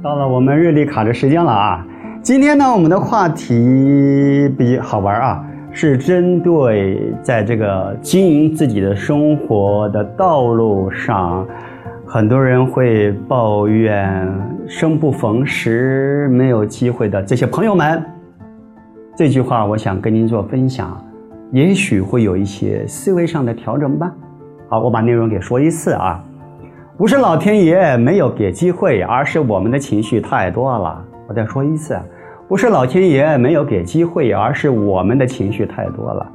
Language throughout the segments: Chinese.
到了我们日历卡的时间了啊！今天呢，我们的话题比较好玩啊，是针对在这个经营自己的生活的道路上，很多人会抱怨生不逢时、没有机会的这些朋友们。这句话我想跟您做分享，也许会有一些思维上的调整吧。好，我把内容给说一次啊。不是老天爷没有给机会，而是我们的情绪太多了。我再说一次，不是老天爷没有给机会，而是我们的情绪太多了。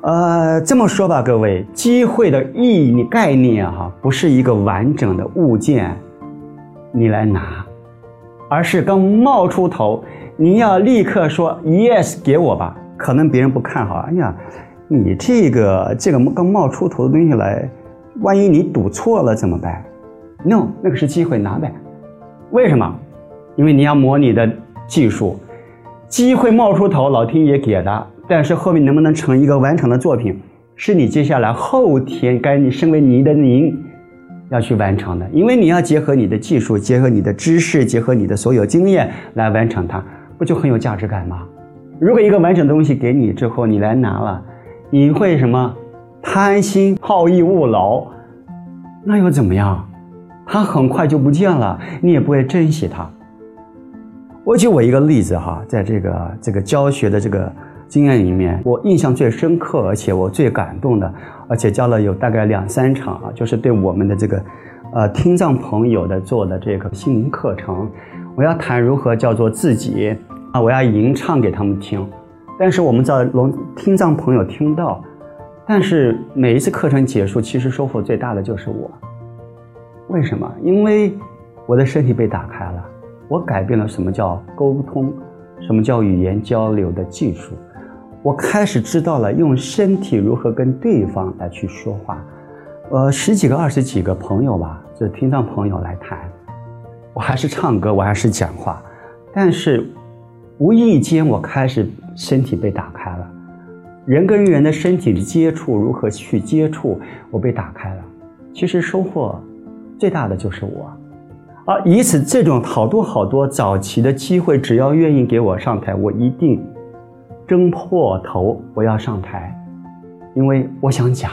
呃，这么说吧，各位，机会的意义概念哈，不是一个完整的物件，你来拿，而是刚冒出头，你要立刻说 yes 给我吧。可能别人不看好，哎呀，你这个这个刚冒出头的东西来。万一你赌错了怎么办？No，那个是机会，拿呗。为什么？因为你要磨你的技术，机会冒出头，老天爷给的。但是后面能不能成一个完整的作品，是你接下来后天该你身为你的您要去完成的。因为你要结合你的技术，结合你的知识，结合你的所有经验来完成它，不就很有价值感吗？如果一个完整的东西给你之后，你来拿了，你会什么？贪心好逸恶劳，那又怎么样？他很快就不见了，你也不会珍惜他。我举我一个例子哈，在这个这个教学的这个经验里面，我印象最深刻，而且我最感动的，而且教了有大概两三场啊，就是对我们的这个呃听障朋友的做的这个心灵课程，我要谈如何叫做自己啊，我要吟唱给他们听，但是我们在聋听障朋友听到。但是每一次课程结束，其实收获最大的就是我。为什么？因为我的身体被打开了，我改变了什么叫沟通，什么叫语言交流的技术。我开始知道了用身体如何跟对方来去说话。呃，十几个、二十几个朋友吧，就听障朋友来谈，我还是唱歌，我还是讲话，但是无意间我开始身体被打开。人跟人的身体的接触，如何去接触？我被打开了。其实收获最大的就是我，而以此这种好多好多早期的机会，只要愿意给我上台，我一定争破头，我要上台，因为我想讲。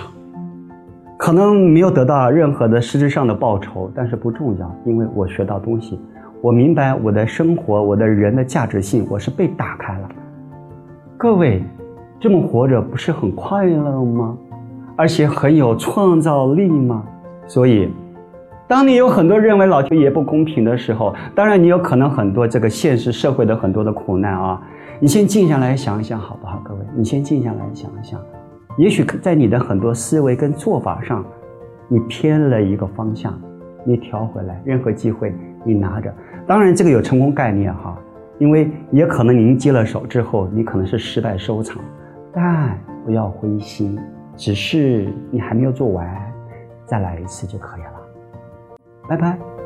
可能没有得到任何的实质上的报酬，但是不重要，因为我学到东西，我明白我的生活，我的人的价值性，我是被打开了。各位。这么活着不是很快乐吗？而且很有创造力吗？所以，当你有很多认为老天爷不公平的时候，当然你有可能很多这个现实社会的很多的苦难啊，你先静下来想一想好不好？各位，你先静下来想一想，也许在你的很多思维跟做法上，你偏了一个方向，你调回来，任何机会你拿着。当然，这个有成功概念哈，因为也可能您接了手之后，你可能是失败收场。但不要灰心，只是你还没有做完，再来一次就可以了。拜拜。